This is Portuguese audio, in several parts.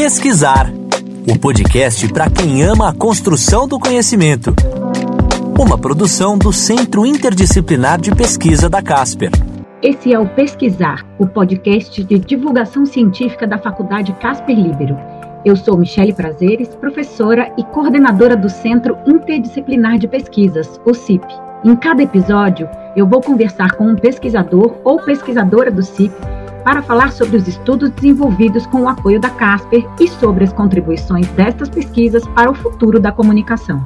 Pesquisar o podcast para quem ama a construção do conhecimento. Uma produção do Centro Interdisciplinar de Pesquisa da Casper. Esse é o Pesquisar, o podcast de divulgação científica da Faculdade Casper Libero. Eu sou Michele Prazeres, professora e coordenadora do Centro Interdisciplinar de Pesquisas, o CIP. Em cada episódio, eu vou conversar com um pesquisador ou pesquisadora do CIP para falar sobre os estudos desenvolvidos com o apoio da Casper e sobre as contribuições destas pesquisas para o futuro da comunicação.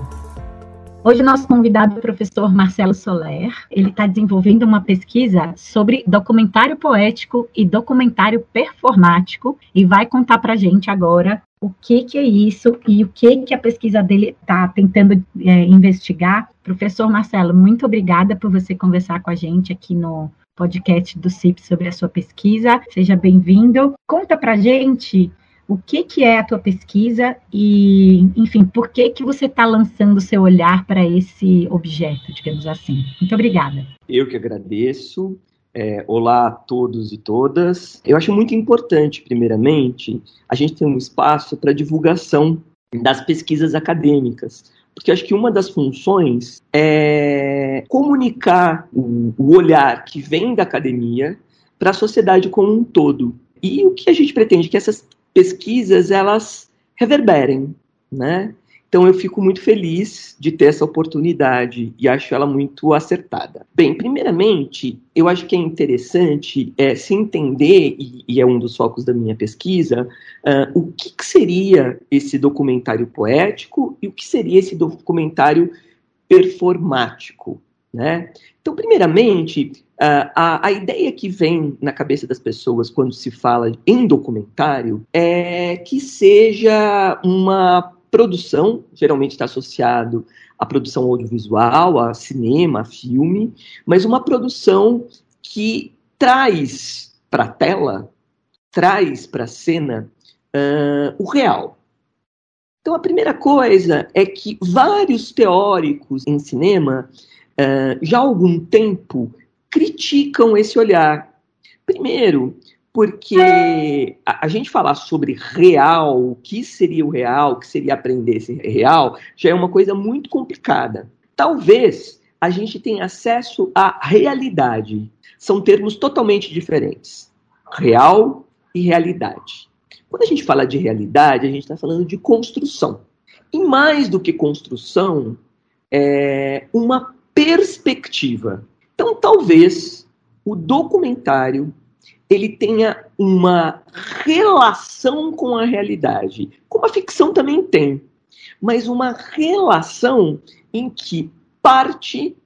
Hoje, nosso convidado é o professor Marcelo Soler. Ele está desenvolvendo uma pesquisa sobre documentário poético e documentário performático e vai contar para a gente agora o que, que é isso e o que, que a pesquisa dele está tentando é, investigar. Professor Marcelo, muito obrigada por você conversar com a gente aqui no podcast do CIP sobre a sua pesquisa. Seja bem-vindo. Conta para a gente o que, que é a tua pesquisa e, enfim, por que, que você está lançando o seu olhar para esse objeto, digamos assim. Muito obrigada. Eu que agradeço. É, olá a todos e todas. Eu acho muito importante, primeiramente, a gente ter um espaço para divulgação das pesquisas acadêmicas, porque acho que uma das funções é comunicar o, o olhar que vem da academia para a sociedade como um todo. E o que a gente pretende que essas pesquisas elas reverberem, né? Então eu fico muito feliz de ter essa oportunidade e acho ela muito acertada. Bem, primeiramente, eu acho que é interessante é, se entender, e, e é um dos focos da minha pesquisa, uh, o que, que seria esse documentário poético e o que seria esse documentário performático. Né? Então, primeiramente, Uh, a, a, ideia que vem na cabeça das pessoas quando se fala em documentário é que seja uma produção, geralmente está associado à produção audiovisual, a cinema, a filme, mas uma produção que traz para a tela, traz para a cena uh, o real. Então, a primeira coisa é que vários teóricos em cinema, uh, já há algum tempo, criticam esse olhar. Primeiro, porque a, a, gente falar sobre real, o que seria o real, o que seria aprender esse real, já é uma coisa muito complicada. Talvez a gente tenha acesso à realidade. São termos totalmente diferentes. Real e realidade. Quando a gente fala de realidade, a gente está falando de construção. E mais do que construção, é uma perspectiva. Então, talvez o documentário ele tenha uma relação com a realidade, como a ficção também tem, mas uma relação em que parte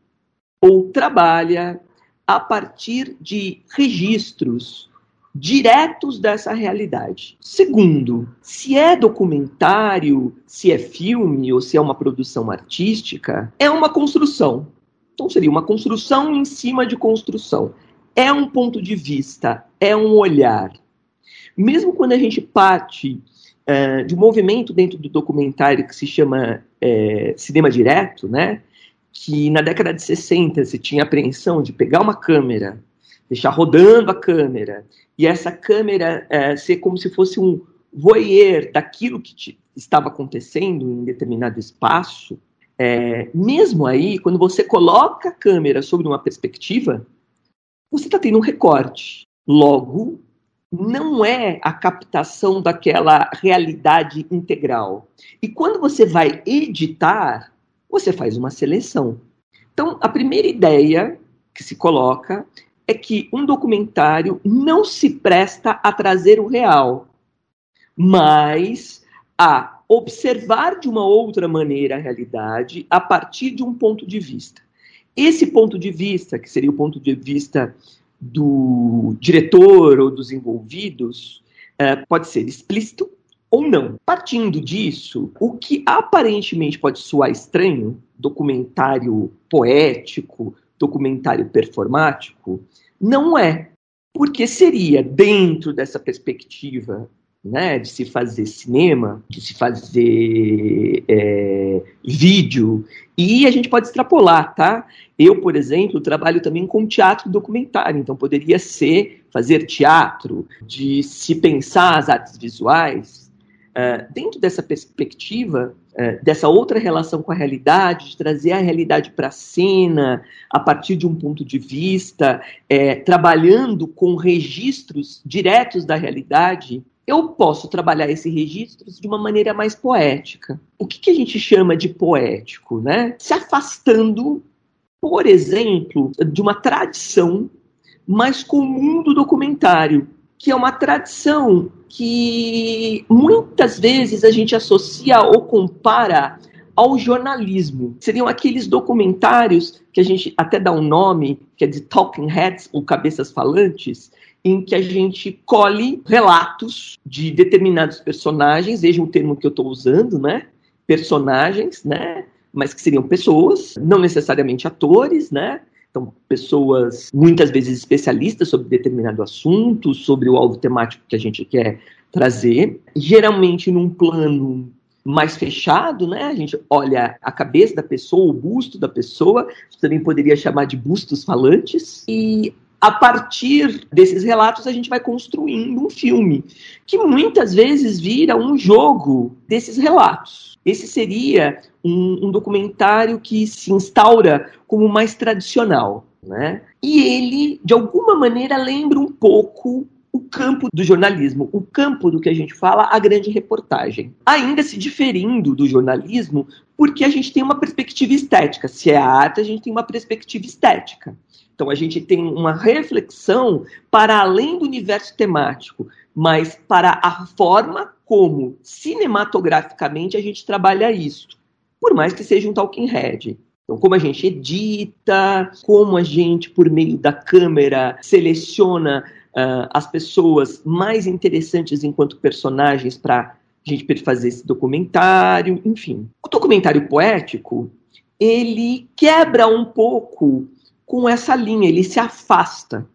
ou trabalha a partir de registros diretos dessa realidade. Segundo, se é documentário, se é filme ou se é uma produção artística, é uma construção. Então seria uma construção em cima de construção. É um ponto de vista, é um olhar. Mesmo quando a gente parte uh, de um movimento dentro do documentário que se chama é, cinema direto, né? Que na década de 60 se tinha a apreensão de pegar uma câmera, deixar rodando a câmera, e essa câmera é, ser como se fosse um voyeur daquilo que estava acontecendo em determinado espaço, mesmo aí, quando você coloca a câmera sobre uma perspectiva, você está tendo um recorte. Logo, não é a captação daquela realidade integral. E quando você vai editar, você faz uma seleção. Então, a primeira ideia que se coloca é que um documentário não se presta a trazer o real, mas a observar de uma outra maneira a realidade a partir de um ponto de vista. Esse ponto de vista, que seria o ponto de vista do diretor ou dos envolvidos, uh, pode ser explícito ou não. Partindo disso, o que aparentemente pode soar estranho, documentário poético, documentário performático, não é. Porque seria, dentro dessa perspectiva né, de se fazer cinema, de se fazer é, vídeo, e a gente pode extrapolar, tá? Eu, por exemplo, trabalho também com teatro documentário, então poderia ser fazer teatro, de se pensar as artes visuais, uh, dentro dessa perspectiva, uh, dessa outra relação com a realidade, de trazer a realidade para a cena, a partir de um ponto de vista, é, trabalhando com registros diretos da realidade, eu posso trabalhar esses registros de uma maneira mais poética. O que, que a gente chama de poético? Né? Se afastando, por exemplo, de uma tradição mais comum do documentário, que é uma tradição que muitas vezes a gente associa ou compara ao jornalismo. Seriam aqueles documentários que a gente até dá um nome, que é de talking heads, ou cabeças falantes, em que a gente colhe relatos de determinados personagens, veja o termo que eu estou usando, né? Personagens, né? Mas que seriam pessoas, não necessariamente atores, né? Então, pessoas muitas vezes especialistas sobre determinado assunto, sobre o alvo temático que a gente quer trazer, geralmente num plano mais fechado, né? A gente olha a cabeça da pessoa, o busto da pessoa, também poderia chamar de bustos falantes, e a partir desses relatos a gente vai construindo um filme, que muitas vezes vira um jogo desses relatos. Esse seria um, um documentário que se instaura como mais tradicional. Né? E ele, de alguma maneira, lembra um pouco o campo do jornalismo, o campo do que a gente fala, a grande reportagem. Ainda se diferindo do jornalismo, porque a gente tem uma perspectiva estética. Se é arte, a gente tem uma perspectiva estética. Então a gente tem uma reflexão para além do universo temático, mas para a forma como cinematograficamente a gente trabalha isso por mais que seja um talking head. Então, como a gente edita, como a gente, por meio da câmera, seleciona uh, as pessoas mais interessantes enquanto personagens para a gente fazer esse documentário, enfim. O documentário poético, ele quebra um pouco com essa linha, ele se afasta.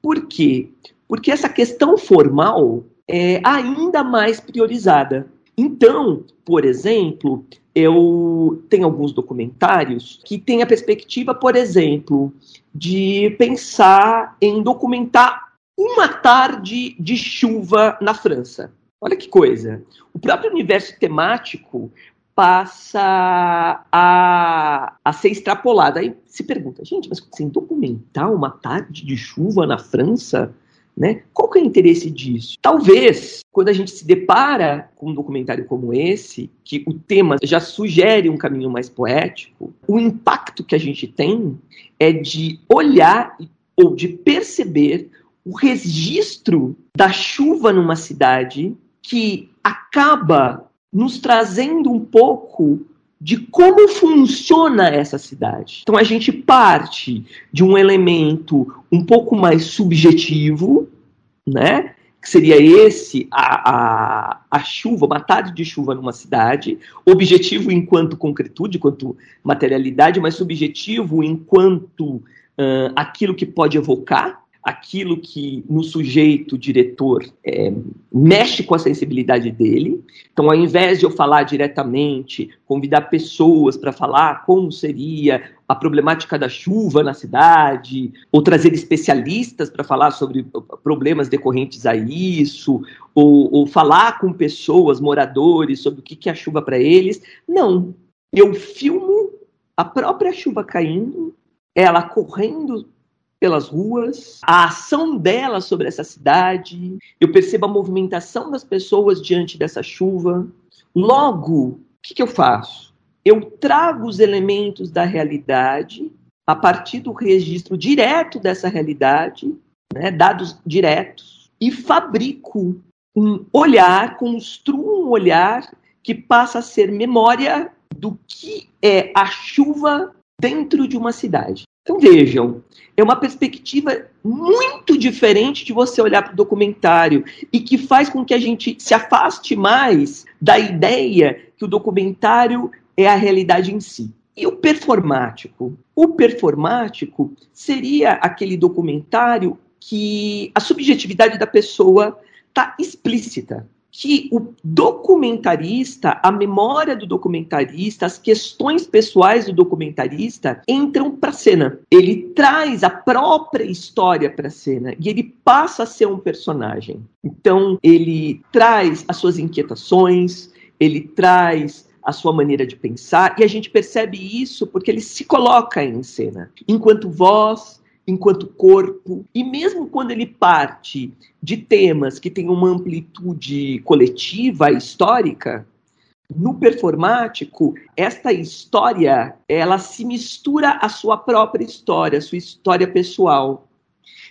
Por quê? Porque essa questão formal é ainda mais priorizada. Então, por exemplo, eu tenho alguns documentários que têm a perspectiva, por exemplo, de pensar em documentar uma tarde de chuva na França. Olha que coisa. O próprio universo temático passa a, a ser extrapolado. Aí se pergunta, gente, mas assim, documentar uma tarde de chuva na França? Né? Qual que é o interesse disso? Talvez, quando a gente se depara com um documentário como esse, que o tema já sugere um caminho mais poético, o impacto que a gente tem é de olhar ou de perceber o registro da chuva numa cidade que acaba nos trazendo um pouco de como funciona essa cidade. Então a gente parte de um elemento um pouco mais subjetivo, né? Que seria esse, a, a, a chuva, uma tarde de chuva numa cidade, objetivo enquanto concretude, enquanto materialidade, mas subjetivo enquanto uh, aquilo que pode evocar, aquilo que no sujeito diretor é, mexe com a sensibilidade dele. Então, ao invés de eu falar diretamente, convidar pessoas para falar como seria a problemática da chuva na cidade, ou trazer especialistas para falar sobre problemas decorrentes a isso, ou, ou falar com pessoas, moradores, sobre o que, que é a chuva para eles. Não. Eu filmo a própria chuva caindo, ela correndo pelas ruas, a ação dela sobre essa cidade, eu percebo a movimentação das pessoas diante dessa chuva. Logo, o que, que eu faço? Eu trago os elementos da realidade a partir do registro direto dessa realidade, né, dados diretos, e fabrico um olhar, construo um olhar que passa a ser memória do que é a chuva dentro de uma cidade. Então vejam, é uma perspectiva muito diferente de você olhar para o documentário e que faz com que a gente se afaste mais da ideia que o documentário é a realidade em si. E o performático? O performático seria aquele documentário que a subjetividade da pessoa está explícita, que o documentarista, a memória do documentarista, as questões pessoais do documentarista entram para a cena. Ele traz a própria história para a cena e ele passa a ser um personagem. Então, ele traz as suas inquietações, ele traz a sua maneira de pensar, e a gente percebe isso porque ele se coloca em cena, enquanto voz, enquanto corpo, e mesmo quando ele parte de temas que têm uma amplitude coletiva, histórica, no performático, esta história, ela se mistura à sua própria história, à sua história pessoal.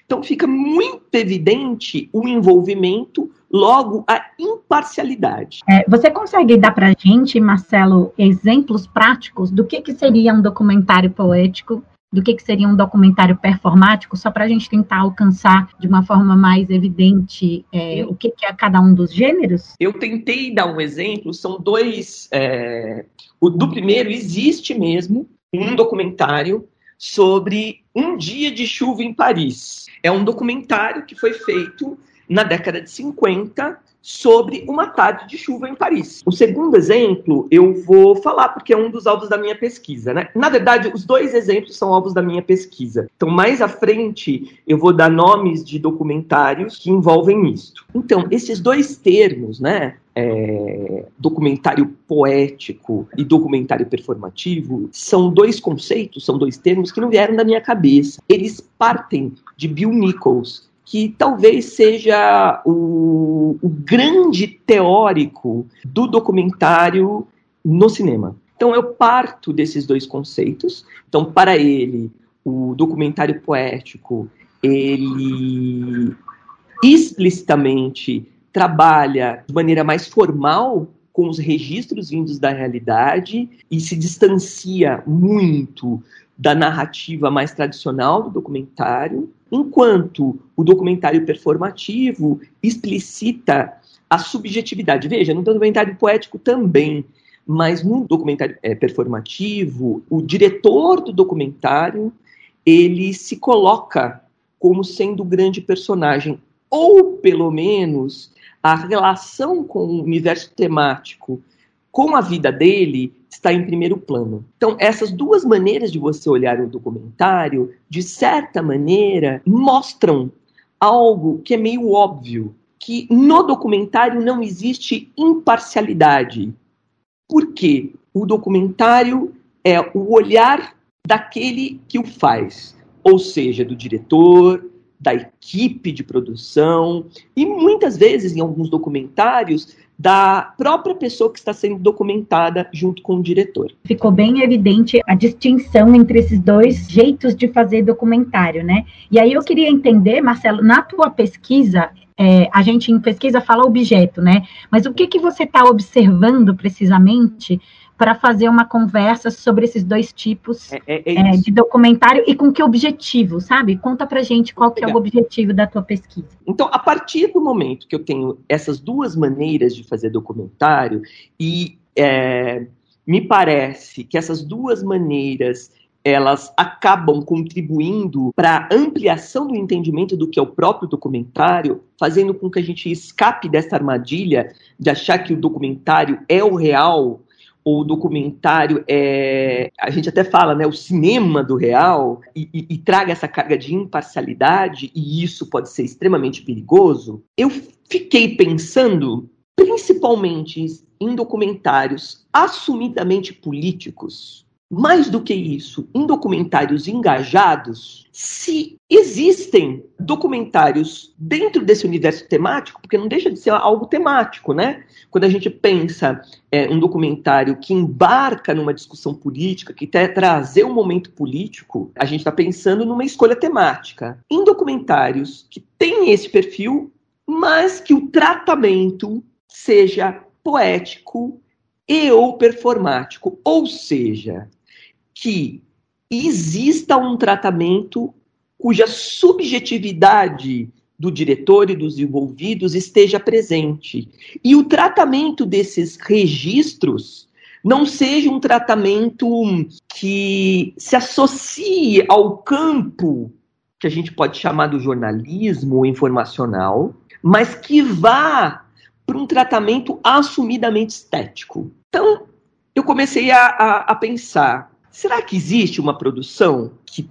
Então fica muito evidente o envolvimento, logo a imparcialidade. É, você consegue dar para gente, Marcelo, exemplos práticos do que, que seria um documentário poético do que, que seria um documentário performático, só para a gente tentar alcançar de uma forma mais evidente é, o que, que, é cada um dos gêneros? Eu tentei dar um exemplo, são dois. É, o, do primeiro, existe mesmo um documentário sobre um dia de chuva em Paris. É um documentário que foi feito na década de 50 sobre uma tarde de chuva em Paris. O segundo exemplo eu vou falar porque é um dos alvos da minha pesquisa, né? Na verdade, os dois exemplos são alvos da minha pesquisa. Então, mais à frente, eu vou dar nomes de documentários que envolvem isto. Então, esses dois termos, né? É, documentário poético e documentário performativo são dois conceitos, são dois termos que não vieram da minha cabeça. Eles partem de Bill Nichols, que talvez seja o, o grande teórico do documentário no cinema. Então eu parto desses dois conceitos. Então para ele o documentário poético ele explicitamente trabalha de maneira mais formal com os registros vindos da realidade e se distancia muito da narrativa mais tradicional do documentário, enquanto o documentário performativo explicita a subjetividade. Veja, no documentário poético também, mas no documentário é, performativo, o diretor do documentário ele se coloca como sendo o grande personagem, ou pelo menos a relação com o universo temático, com a vida dele, está em primeiro plano. Então, essas duas maneiras de você olhar o documentário, de certa maneira, mostram algo que é meio óbvio, que no documentário não existe imparcialidade. Por quê? O documentário é o olhar daquele que o faz, ou seja, do diretor, da equipe de produção e muitas vezes em alguns documentários da própria pessoa que está sendo documentada junto com o diretor. Ficou bem evidente a distinção entre esses dois jeitos de fazer documentário, né? E aí eu queria entender, Marcelo, na tua pesquisa, é, a gente em pesquisa fala objeto, né? Mas o que, que você está observando precisamente para fazer uma conversa sobre esses dois tipos é, é, é, é de documentário e com que objetivo, sabe? Conta para gente qual que é o objetivo da tua pesquisa. Então, a partir do momento que eu tenho essas duas maneiras de fazer documentário e é, me parece que essas duas maneiras elas acabam contribuindo para a ampliação do entendimento do que é o próprio documentário, fazendo com que a gente escape dessa armadilha de achar que o documentário é o real o documentário é. A gente até fala, né? O cinema do real e, e, e, traga essa carga de imparcialidade, e isso pode ser extremamente perigoso. Eu fiquei pensando, principalmente em documentários assumidamente políticos, mais do que isso, em documentários engajados, se existem documentários dentro desse universo temático, porque não deixa de ser algo temático, né? Quando a gente pensa é, um documentário que embarca numa discussão política, que quer trazer um momento político, a gente está pensando numa escolha temática. Em documentários que têm esse perfil, mas que o tratamento seja poético e ou performático, ou seja, que exista um tratamento cuja subjetividade do diretor e dos envolvidos esteja presente. E o tratamento desses registros não seja um tratamento que se associe ao campo que a gente pode chamar do jornalismo informacional, mas que vá para um tratamento assumidamente estético. Então, eu comecei a, a, a pensar: será que existe uma produção que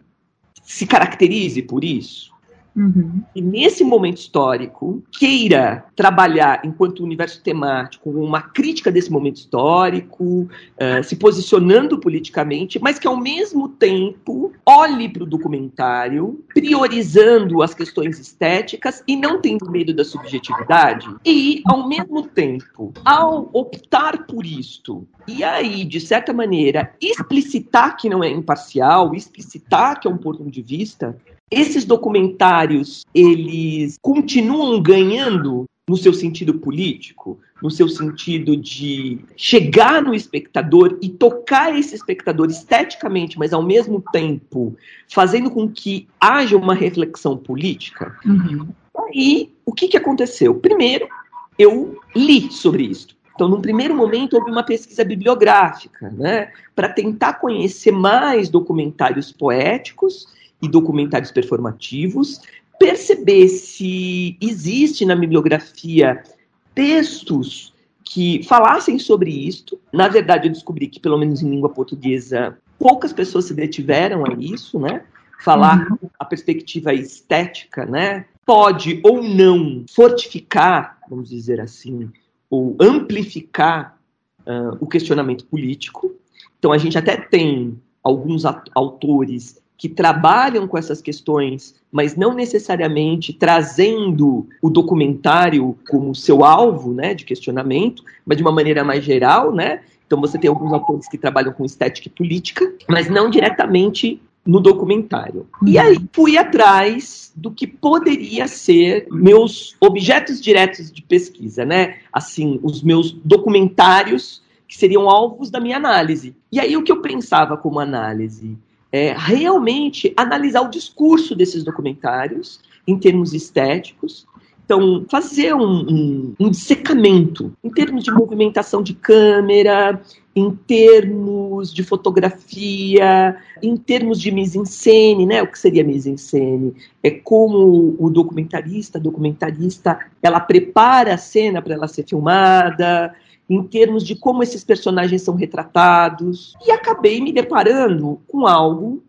se caracterize por isso? Uhum. E nesse momento histórico, queira trabalhar enquanto universo temático, uma crítica desse momento histórico, uh, se posicionando politicamente, mas que ao mesmo tempo olhe para o documentário, priorizando as questões estéticas e não tendo medo da subjetividade. E, ao mesmo tempo, ao optar por isto, e aí, de certa maneira, explicitar que não é imparcial, explicitar que é um ponto de vista, esses documentários, eles continuam ganhando no seu sentido político, no seu sentido de chegar no espectador e tocar esse espectador esteticamente, mas ao mesmo tempo fazendo com que haja uma reflexão política. Uhum. Aí, o que, que aconteceu? Primeiro, eu li sobre isso. Então, num primeiro momento, houve uma pesquisa bibliográfica, né, para tentar conhecer mais documentários poéticos e documentários performativos, perceber se existe na bibliografia textos que falassem sobre isto. Na verdade, eu descobri que, pelo menos em língua portuguesa, poucas pessoas se detiveram a isso, né? Falar uhum. a perspectiva estética, né? Pode ou não fortificar, vamos dizer assim, ou amplificar uh, o questionamento político. Então, a gente até tem alguns autores que trabalham com essas questões, mas não necessariamente trazendo o documentário como seu alvo, né, de questionamento, mas de uma maneira mais geral, né? Então você tem alguns autores que trabalham com estética e política, mas não diretamente no documentário. E aí fui atrás do que poderia ser meus objetos diretos de pesquisa, né? Assim, os meus documentários que seriam alvos da minha análise. E aí o que eu pensava como análise? É, realmente analisar o discurso desses documentários em termos estéticos. Então, fazer um, um, um dissecamento em termos de movimentação de câmera, em termos de fotografia, em termos de mise-en-scène, né? O que seria mise-en-scène? É como o documentarista, documentarista, ela prepara a cena para ela ser filmada, em termos de como esses personagens são retratados. E acabei me deparando com algo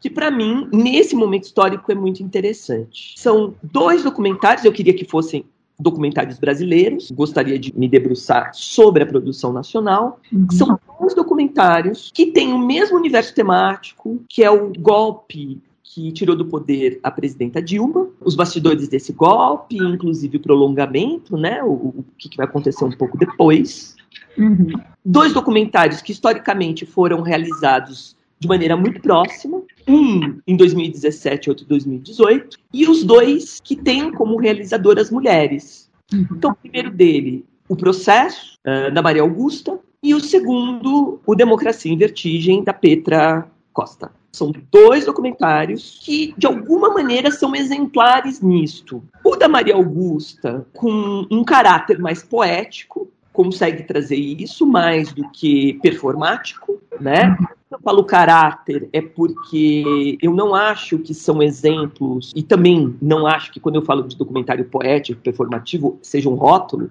que, para mim, nesse momento histórico, é muito interessante. São dois documentários, eu queria que fossem documentários brasileiros, gostaria de me debruçar sobre a produção nacional. Uhum. São dois documentários que têm o mesmo universo temático, que é o golpe que tirou do poder a presidenta Dilma, os bastidores desse golpe, inclusive o prolongamento, né, o, o que, vai acontecer um pouco depois. Uhum. Dois documentários que historicamente foram realizados de maneira muito próxima, um em 2017 e outro em 2018, e os dois que têm como realizadoras mulheres. Uhum. Então, o primeiro dele, o processo uh, da Maria Augusta, e o segundo, o Democracia em Vertigem, da Petra Costa. São dois documentários que, de alguma maneira, são exemplares nisto. O da Maria Augusta, com um caráter mais poético, consegue trazer isso mais do que performático, né? Eu falo caráter é porque eu não acho que são exemplos, e também não acho que quando eu falo de documentário poético, performativo, seja um rótulo,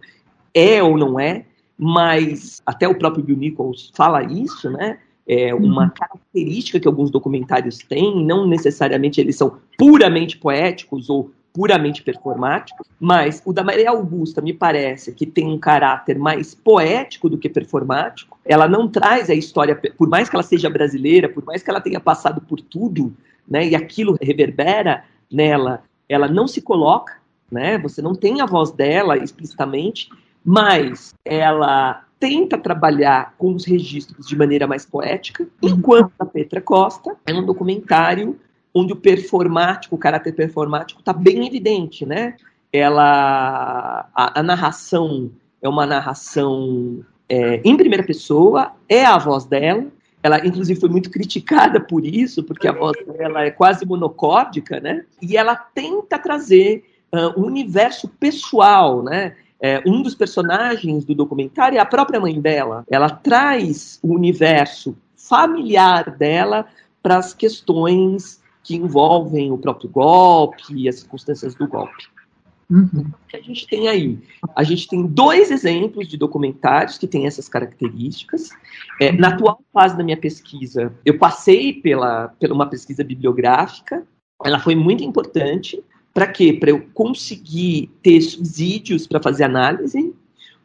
é ou não é, mas até o próprio Bill Nichols fala isso, né? É, uma uhum. característica que alguns documentários têm, não necessariamente eles são puramente poéticos ou puramente performáticos, mas o da Maria Augusta me parece que tem um caráter mais poético do que performático. Ela não traz a história, por mais que ela seja brasileira, por mais que ela tenha passado por tudo, né, e aquilo reverbera nela, ela não se coloca, né, você não tem a voz dela explicitamente, mas ela tenta trabalhar com os registros de maneira mais poética, enquanto a Petra Costa é um documentário onde o performático, o caráter performático está bem evidente, né? Ela, a, a narração é uma narração é, em primeira pessoa, é a voz dela, ela, inclusive, foi muito criticada por isso, porque a voz dela é quase monocórdica, né? E ela tenta trazer uh, um universo pessoal, né? É, um dos personagens do documentário é a própria mãe dela. Ela traz o universo familiar dela para as questões que envolvem o próprio golpe e as circunstâncias do golpe. Uhum. O que a gente tem aí? A gente tem dois exemplos de documentários que têm essas características. É, na atual fase da minha pesquisa, eu passei pela, pela uma pesquisa bibliográfica. Ela foi muito importante. Para quê? Para eu conseguir ter subsídios para fazer análise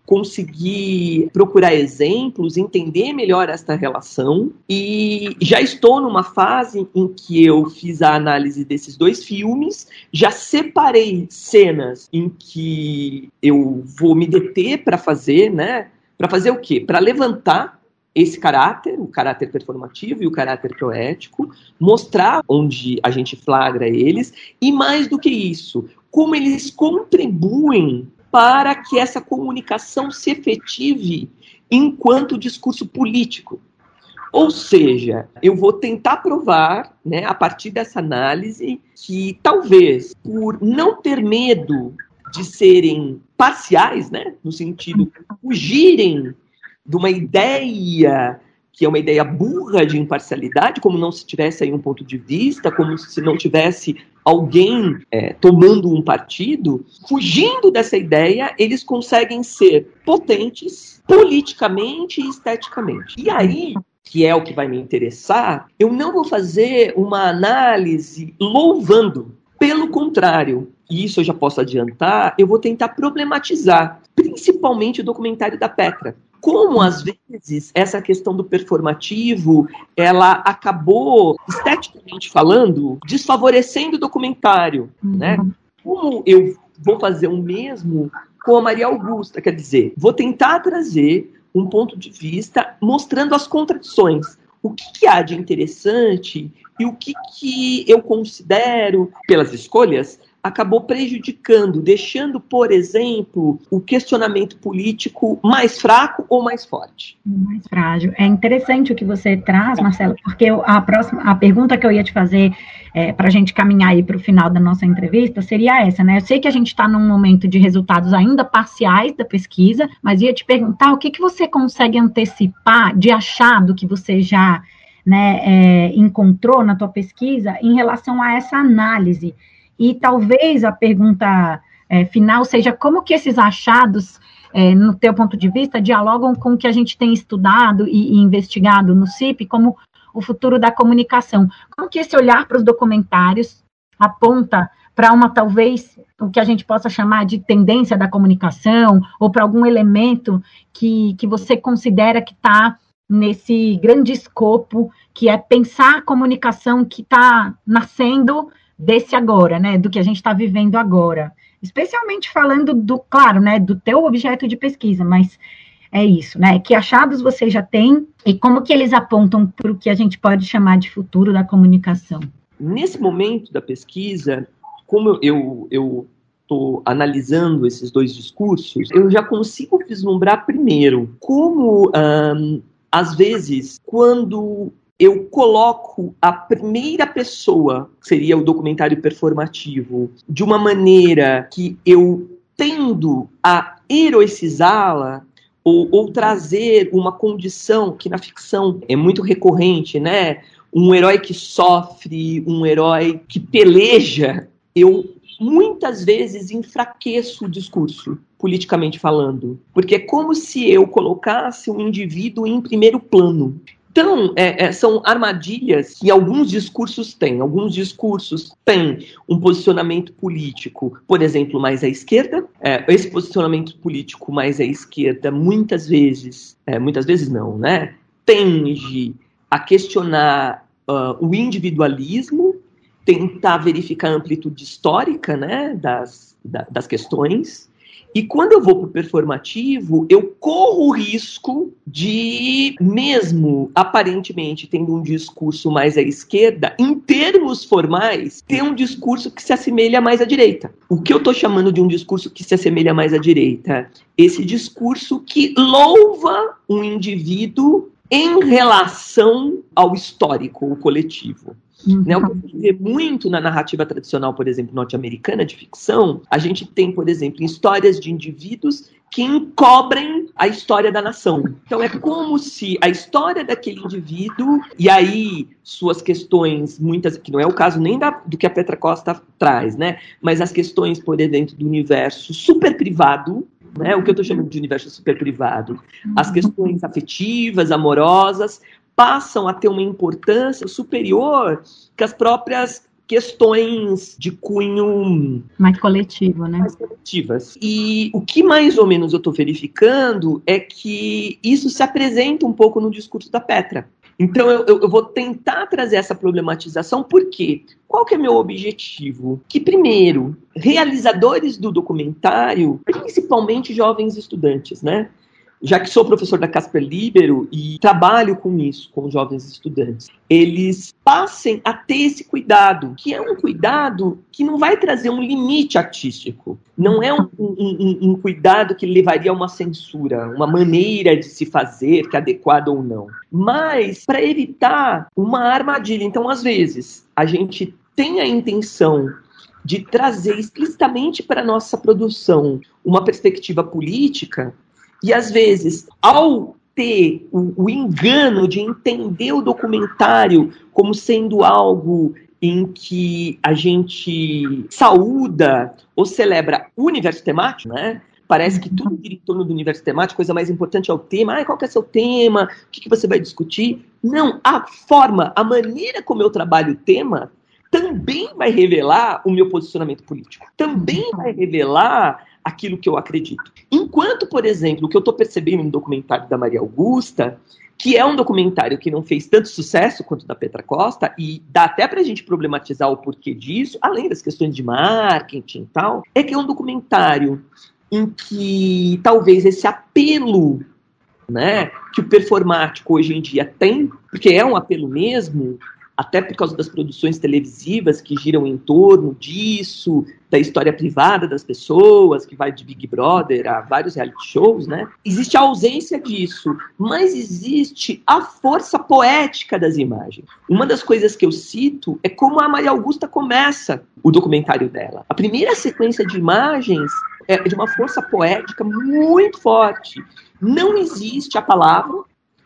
conseguir procurar exemplos, entender melhor esta relação. E já estou numa fase em que eu fiz a análise desses dois filmes, já separei cenas em que eu vou me deter para fazer, né? Para fazer o quê? Para levantar esse caráter, o caráter performativo e o caráter poético, mostrar onde a gente flagra eles, e mais do que isso, como eles contribuem para que essa comunicação se efetive enquanto discurso político. Ou seja, eu vou tentar provar, né, a partir dessa análise, que talvez por não ter medo de serem parciais, né, no sentido fugirem de uma ideia que é uma ideia burra de imparcialidade, como não se tivesse aí um ponto de vista, como se não tivesse alguém é, tomando um partido, fugindo dessa ideia, eles conseguem ser potentes politicamente e esteticamente. E aí, que é o que vai me interessar, eu não vou fazer uma análise louvando. Pelo contrário, e isso eu já posso adiantar, eu vou tentar problematizar, principalmente o documentário da Petra como às vezes essa questão do performativo ela acabou esteticamente falando desfavorecendo o documentário, uhum. né? Como eu vou fazer o mesmo com a Maria Augusta, quer dizer, vou tentar trazer um ponto de vista mostrando as contradições, o que, que há de interessante e o que, que eu considero pelas escolhas acabou prejudicando, deixando, por exemplo, o questionamento político mais fraco ou mais forte? Mais frágil. É interessante o que você traz, Marcelo, porque a próxima, a pergunta que eu ia te fazer é, para a gente caminhar aí para o final da nossa entrevista seria essa, né? Eu sei que a gente está num momento de resultados ainda parciais da pesquisa, mas ia te perguntar o que, que você consegue antecipar de achado que você já né, é, encontrou na tua pesquisa em relação a essa análise e talvez a pergunta é, final seja como que esses achados, é, no teu ponto de vista, dialogam com o que a gente tem estudado e, e investigado no CIP como o futuro da comunicação. Como que esse olhar para os documentários aponta para uma talvez o que a gente possa chamar de tendência da comunicação ou para algum elemento que, que você considera que está nesse grande escopo que é pensar a comunicação que está nascendo desse agora, né, do que a gente está vivendo agora. Especialmente falando do, claro, né, do teu objeto de pesquisa, mas é isso, né? Que achados você já tem e como que eles apontam para o que a gente pode chamar de futuro da comunicação? Nesse momento da pesquisa, como eu eu estou analisando esses dois discursos, eu já consigo vislumbrar primeiro como um, às vezes quando eu coloco a primeira pessoa, que seria o documentário performativo, de uma maneira que eu tendo a heroicizá-la ou, ou, trazer uma condição que na ficção é muito recorrente, né? Um herói que sofre, um herói que peleja. Eu muitas vezes enfraqueço o discurso, politicamente falando, porque é como se eu colocasse um indivíduo em primeiro plano. Então, é, é, são armadilhas que alguns discursos têm. Alguns discursos têm um posicionamento político, por exemplo, mais à esquerda. É, esse posicionamento político mais à esquerda, muitas vezes, é, muitas vezes não, né? Tende a questionar uh, o individualismo, tentar verificar a amplitude histórica né, das, da, das questões. E quando eu vou para o performativo, eu corro o risco de, mesmo aparentemente tendo um discurso mais à esquerda, em termos formais, ter um discurso que se assemelha mais à direita. O que eu estou chamando de um discurso que se assemelha mais à direita? Esse discurso que louva um indivíduo em relação ao histórico, o coletivo. Uhum. Né, o que a gente vê muito na narrativa tradicional, por exemplo, norte-americana de ficção, a gente tem, por exemplo, histórias de indivíduos que encobrem a história da nação. Então é como se a história daquele indivíduo, e aí suas questões, muitas, que não é o caso nem da, do que a Petra Costa traz, né? Mas as questões, por dentro do universo super privado, né? O que eu estou chamando de universo super privado. As questões afetivas, amorosas, passam a ter uma importância superior que as próprias questões de cunho mais coletivo, né? Mais coletivas. E o que mais ou menos eu estou verificando é que isso se apresenta um pouco no discurso da Petra. Então eu, eu, vou tentar trazer essa problematização, porque qual que é meu objetivo? Que primeiro, realizadores do documentário, principalmente jovens estudantes, né? Já que sou professor da Casper Libero e trabalho com isso, com jovens estudantes, eles passem a ter esse cuidado, que é um cuidado que não vai trazer um limite artístico, não é um, um, um cuidado que levaria a uma censura, uma maneira de se fazer, que é adequada ou não, mas para evitar uma armadilha. Então, às vezes, a gente tem a intenção de trazer explicitamente para a nossa produção uma perspectiva política, e às vezes, ao ter o, o, engano de entender o documentário como sendo algo em que a gente saúda ou celebra o universo temático, né? Parece que tudo gira em torno do universo temático, coisa mais importante é o tema. Ah, qual que é seu tema? O que, que você vai discutir? Não, a forma, a maneira como eu trabalho o tema também vai revelar o meu posicionamento político. Também vai revelar aquilo que eu acredito. Enquanto, por exemplo, o que eu estou percebendo no documentário da Maria Augusta, que é um documentário que não fez tanto sucesso quanto da Petra Costa, e dá até para a gente problematizar o porquê disso, além das questões de marketing e tal, é que é um documentário em que talvez esse apelo né, que o performático hoje em dia tem, porque é um apelo mesmo, até por causa das produções televisivas que giram em torno disso, da história privada das pessoas, que vai de Big Brother a vários reality shows, né? Existe a ausência disso, mas existe a força poética das imagens. Uma das coisas que eu cito é como a Maria Augusta começa o documentário dela. A primeira sequência de imagens é de uma força poética muito forte. Não existe a palavra,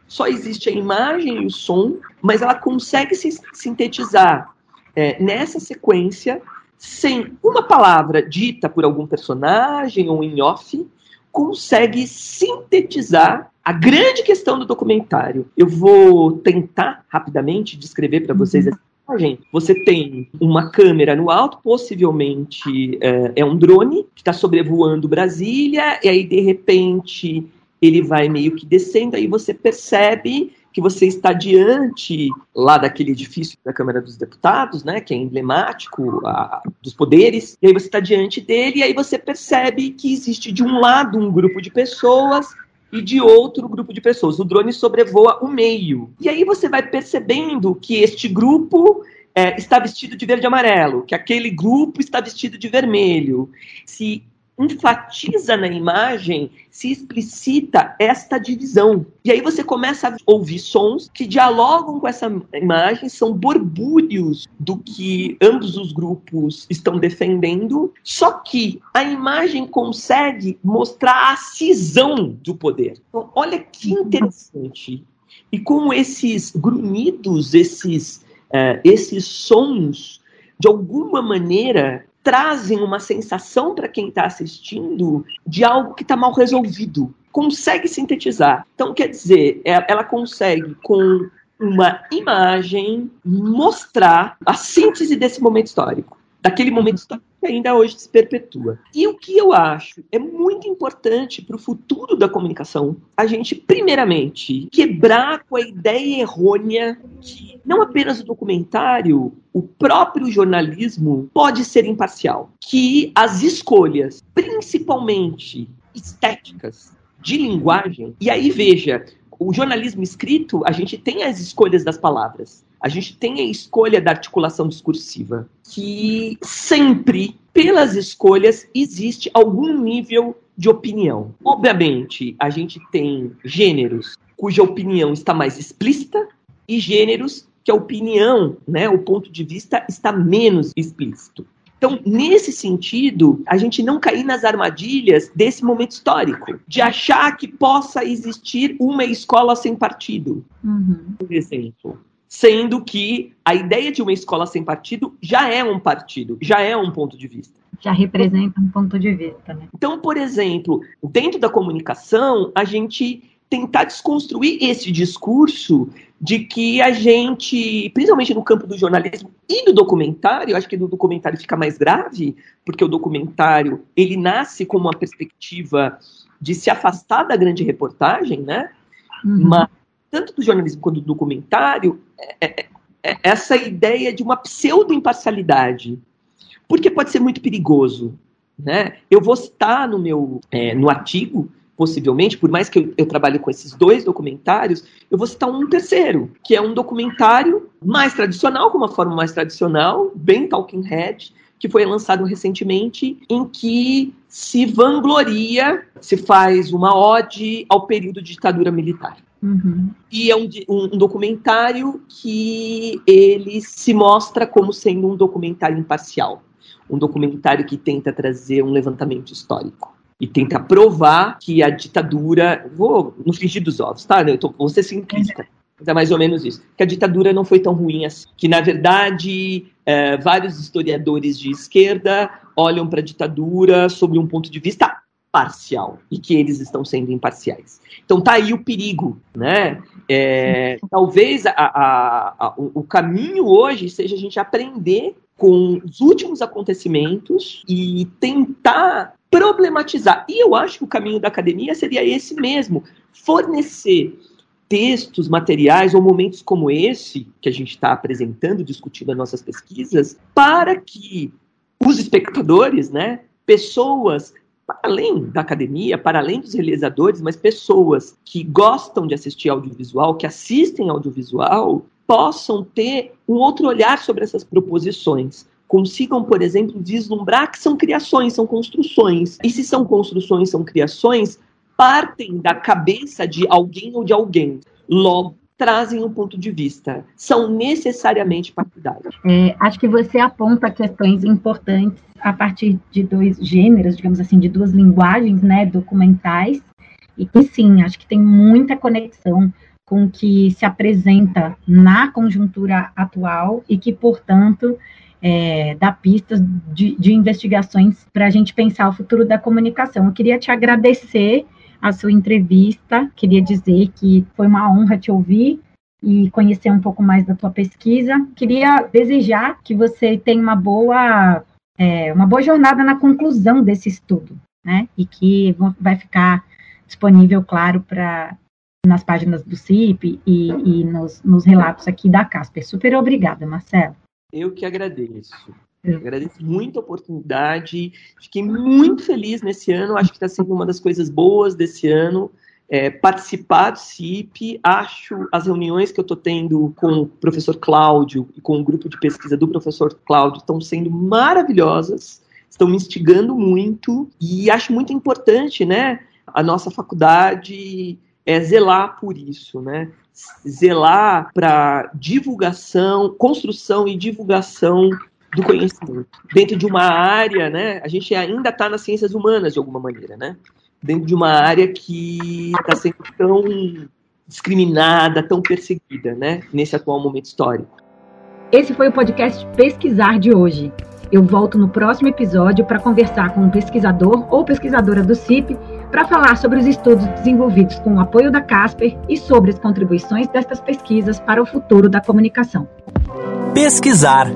só existe a imagem e o som, mas ela consegue se sintetizar é, nessa sequência sem uma palavra dita por algum personagem ou em off, consegue sintetizar a grande questão do documentário. Eu vou tentar rapidamente descrever para vocês uhum. essa imagem. Você tem uma câmera no alto, possivelmente é, é um drone que está sobrevoando Brasília, e aí de repente ele vai meio que descendo, aí você percebe que você está diante lá daquele edifício da Câmara dos Deputados, né, que é emblemático a, dos poderes, e aí você está diante dele, e aí você percebe que existe de um lado um grupo de pessoas e de outro grupo de pessoas. O drone sobrevoa o meio. E aí você vai percebendo que este grupo é, está vestido de verde e amarelo, que aquele grupo está vestido de vermelho. Se enfatiza na imagem, se explicita esta divisão. E aí você começa a ouvir sons que dialogam com essa imagem, são borbúrios do que ambos os grupos estão defendendo, só que a imagem consegue mostrar a cisão do poder. Então, olha que interessante. E como esses grunhidos, esses, uh, esses sons, de alguma maneira trazem uma sensação para quem está assistindo de algo que está mal resolvido. Consegue sintetizar. Então, quer dizer, é, ela consegue, com uma imagem, mostrar a síntese desse momento histórico. Daquele momento histórico que ainda hoje se perpetua. E o que eu acho é muito importante para o futuro da comunicação, a gente, primeiramente, quebrar com a ideia errônea que não apenas o documentário, o próprio jornalismo pode ser imparcial, que as escolhas, principalmente estéticas, de linguagem, e aí veja, o jornalismo escrito, a gente tem as escolhas das palavras a gente tem a escolha da articulação discursiva, que sempre, pelas escolhas, existe algum nível de opinião. Obviamente, a gente tem gêneros cuja opinião está mais explícita e gêneros que a opinião, né, o ponto de vista está menos explícito. Então, nesse sentido, a gente não cair nas armadilhas desse momento histórico, de achar que possa existir uma escola sem partido, uhum. por exemplo. Sendo que a ideia de uma escola sem partido já é um partido, já é um ponto de vista. Já representa um ponto de vista, né? Então, por exemplo, dentro da comunicação, a gente tentar desconstruir esse discurso de que a gente, principalmente no campo do jornalismo e do documentário, acho que no documentário fica mais grave, porque o documentário ele nasce com uma perspectiva de se afastar da grande reportagem, né? Uhum. Mas tanto do jornalismo quanto do documentário, é, é, é essa ideia de uma pseudo-imparcialidade, porque pode ser muito perigoso, né? Eu vou citar no meu é, no artigo possivelmente, por mais que eu, eu, trabalhe com esses dois documentários, eu vou citar um terceiro, que é um documentário mais tradicional, com uma forma mais tradicional, bem Talking Head, que foi lançado recentemente, em que se vangloria, se faz uma ode ao período de ditadura militar. Uhum. E é um, um, um, documentário que ele se mostra como sendo um documentário imparcial, um documentário que tenta trazer um levantamento histórico e tenta provar que a ditadura. Vou no frigir dos ovos, tá? Eu tô, vou ser simplista. É mais ou menos isso. Que a ditadura não foi tão ruim assim. Que, na verdade, é, vários historiadores de esquerda olham para a ditadura sobre um ponto de vista parcial e que eles estão sendo imparciais. Então tá aí o perigo, né? É, talvez a, a, a, o caminho hoje seja a gente aprender com os últimos acontecimentos e tentar problematizar. E eu acho que o caminho da academia seria esse mesmo: fornecer textos, materiais ou momentos como esse que a gente está apresentando, discutindo as nossas pesquisas, para que os espectadores, né, pessoas para além da academia, para além dos realizadores, mas pessoas que gostam de assistir audiovisual, que assistem audiovisual, possam ter um outro olhar sobre essas proposições consigam, por exemplo, vislumbrar que são criações, são construções. E se são construções, são criações, partem da cabeça de alguém ou de alguém. Logo, trazem um ponto de vista. São necessariamente partidários. É, acho que você aponta questões importantes a partir de dois gêneros, digamos assim, de duas linguagens né, documentais, e que sim, acho que tem muita conexão com o que se apresenta na conjuntura atual e que, portanto, é, dá pistas de, de investigações para a gente pensar o futuro da comunicação. Eu queria te agradecer a sua entrevista, queria dizer que foi uma honra te ouvir e conhecer um pouco mais da tua pesquisa. Queria desejar que você tenha uma boa, é, uma boa jornada na conclusão desse estudo, né? E que vai ficar disponível, claro, para nas páginas do CIP e, e nos, nos relatos aqui da Casper. Super obrigada, Marcelo. Eu que agradeço. Eu agradeço muito a oportunidade. Fiquei muito feliz nesse ano. Acho que está sendo uma das coisas boas desse ano. É, participar do CIP. Acho as reuniões que eu estou tendo com o professor Cláudio e com o grupo de pesquisa do professor Cláudio estão sendo maravilhosas. Estão me instigando muito. E acho muito importante, né? A nossa faculdade é zelar por isso, né? zelar para divulgação, construção e divulgação do conhecimento. Dentro de uma área, né, a gente ainda está nas ciências humanas de alguma maneira, né? Dentro de uma área que está sendo tão discriminada, tão perseguida, né, nesse atual momento histórico. Esse foi o podcast Pesquisar de hoje. Eu volto no próximo episódio para conversar com um pesquisador ou pesquisadora do CIP para falar sobre os estudos desenvolvidos com o apoio da Casper e sobre as contribuições destas pesquisas para o futuro da comunicação. Pesquisar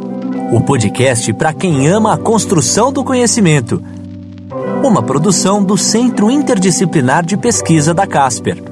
o podcast para quem ama a construção do conhecimento. Uma produção do Centro Interdisciplinar de Pesquisa da Casper.